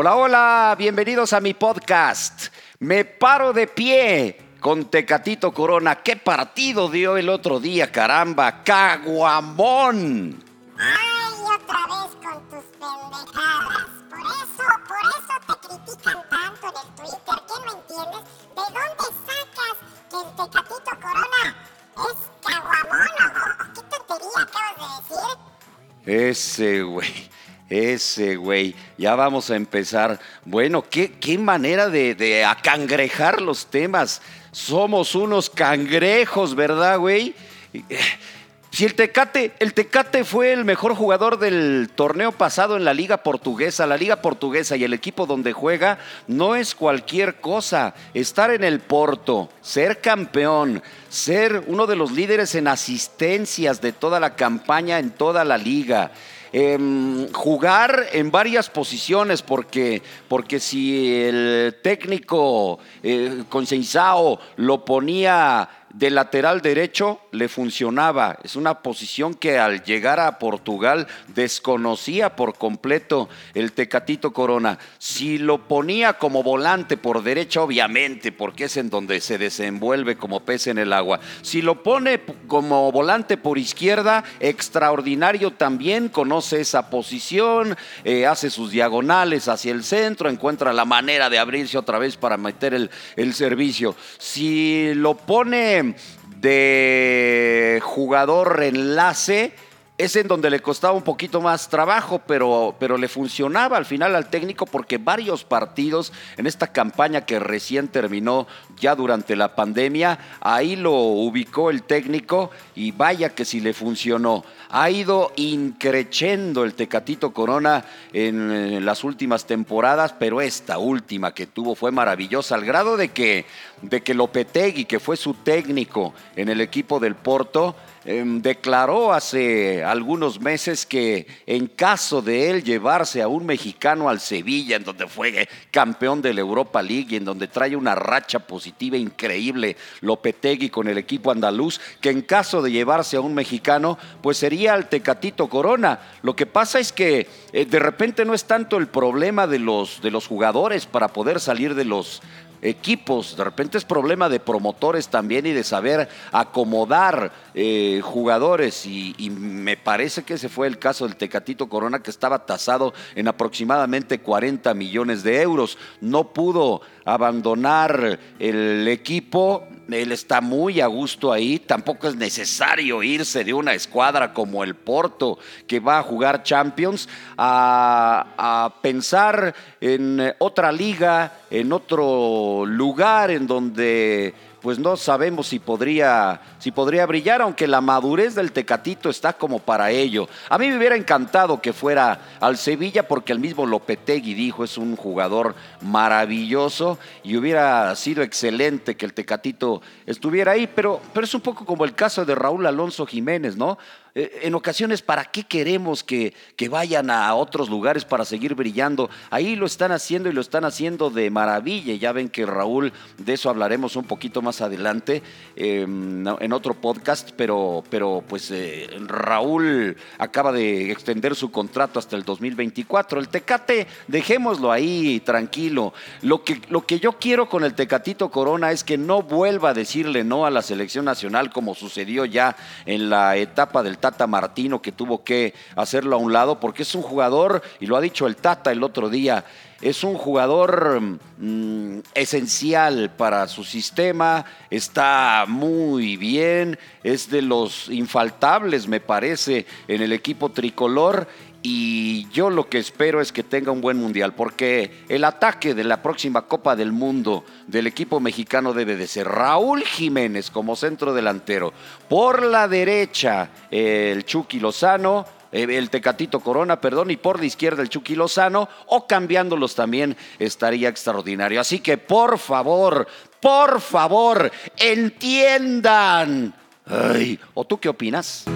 Hola, hola, bienvenidos a mi podcast. Me paro de pie con Tecatito Corona. ¿Qué partido dio el otro día, caramba? ¡Caguamón! Ay, otra vez con tus pendejadas. Por eso, por eso te critican tanto en el Twitter. ¿Qué no entiendes? ¿De dónde sacas que el Tecatito Corona es caguamón? o- ¿Qué tontería acabas de decir? Ese güey, ese güey. Ya vamos a empezar. Bueno, qué, qué manera de, de acangrejar los temas. Somos unos cangrejos, ¿verdad, güey? Si el Tecate, el Tecate fue el mejor jugador del torneo pasado en la Liga Portuguesa, la Liga Portuguesa y el equipo donde juega no es cualquier cosa. Estar en el Porto, ser campeón, ser uno de los líderes en asistencias de toda la campaña en toda la liga. Em, jugar en varias posiciones porque, porque si el técnico eh, lo ponía de lateral derecho le funcionaba. Es una posición que al llegar a Portugal desconocía por completo el Tecatito Corona. Si lo ponía como volante por derecha, obviamente, porque es en donde se desenvuelve como pez en el agua. Si lo pone como volante por izquierda, extraordinario también, conoce esa posición, eh, hace sus diagonales hacia el centro, encuentra la manera de abrirse otra vez para meter el, el servicio. Si lo pone de jugador enlace, es en donde le costaba un poquito más trabajo, pero, pero le funcionaba al final al técnico porque varios partidos en esta campaña que recién terminó ya durante la pandemia, ahí lo ubicó el técnico y vaya que si le funcionó. Ha ido increchendo el Tecatito Corona en, las últimas temporadas, pero esta última que tuvo fue maravillosa, al grado de que, de que Lopetegui, que fue su técnico en el equipo del Porto, em, declaró hace algunos meses que en caso de él llevarse a un mexicano al Sevilla, en donde fue campeón de la Europa League y en donde trae una racha positiva increíble Lopetegui con el equipo andaluz, que en caso de llevarse a un mexicano, pues sería al Tecatito Corona. Lo que pasa es que eh, de repente no es tanto el problema de los, de los jugadores para poder salir de los equipos. De repente es problema de promotores también y de saber acomodar eh, jugadores. Y, y me parece que ese fue el caso del Tecatito Corona, que estaba tasado en aproximadamente 40 millones de euros. No pudo abandonar el equipo. Él está muy a gusto ahí. Tampoco es necesario irse de una escuadra como el Porto, que va a jugar Champions, a, a pensar en otra liga, en otro lugar en donde pues no sabemos si podría, si podría brillar, aunque la madurez del Tecatito está como para ello. A mí me hubiera encantado que fuera al Sevilla porque el mismo Lopetegui dijo es un jugador maravilloso y hubiera sido excelente que el Tecatito estuviera ahí, pero, pero es un poco como el caso de Raúl Alonso Jiménez, ¿no? Eh, En ocasiones, ¿para qué queremos que, que vayan a otros lugares para seguir brillando? Ahí lo están haciendo y lo están haciendo de maravilla. Ya ven que Raúl, de eso hablaremos un poquito más adelante no, en otro podcast, pero, pero pues eh, Raúl acaba de extender su contrato hasta el 2024. El Tecate, dejémoslo ahí tranquilo. Lo que, lo que yo quiero con el Tecatito Corona es que no vuelva a decirle no a la selección nacional como sucedió ya en la etapa del Tata Martino que tuvo que hacerlo a un lado porque es un jugador, y lo ha dicho el Tata el otro día, es un jugador mm, esencial para su sistema, está muy bien, es de los infaltables, me parece, en el equipo tricolor. Y yo lo que espero es que tenga un buen mundial, porque el ataque de la próxima Copa del Mundo del equipo mexicano debe de ser Raúl Jiménez como centro delantero. Por la derecha, el Chucky Lozano, eh, el Tecatito Corona, perdón, y por la izquierda el Chucky Lozano, o cambiándolos también estaría extraordinario. Así que por favor, por favor, entiendan. ¿O tú qué opinas?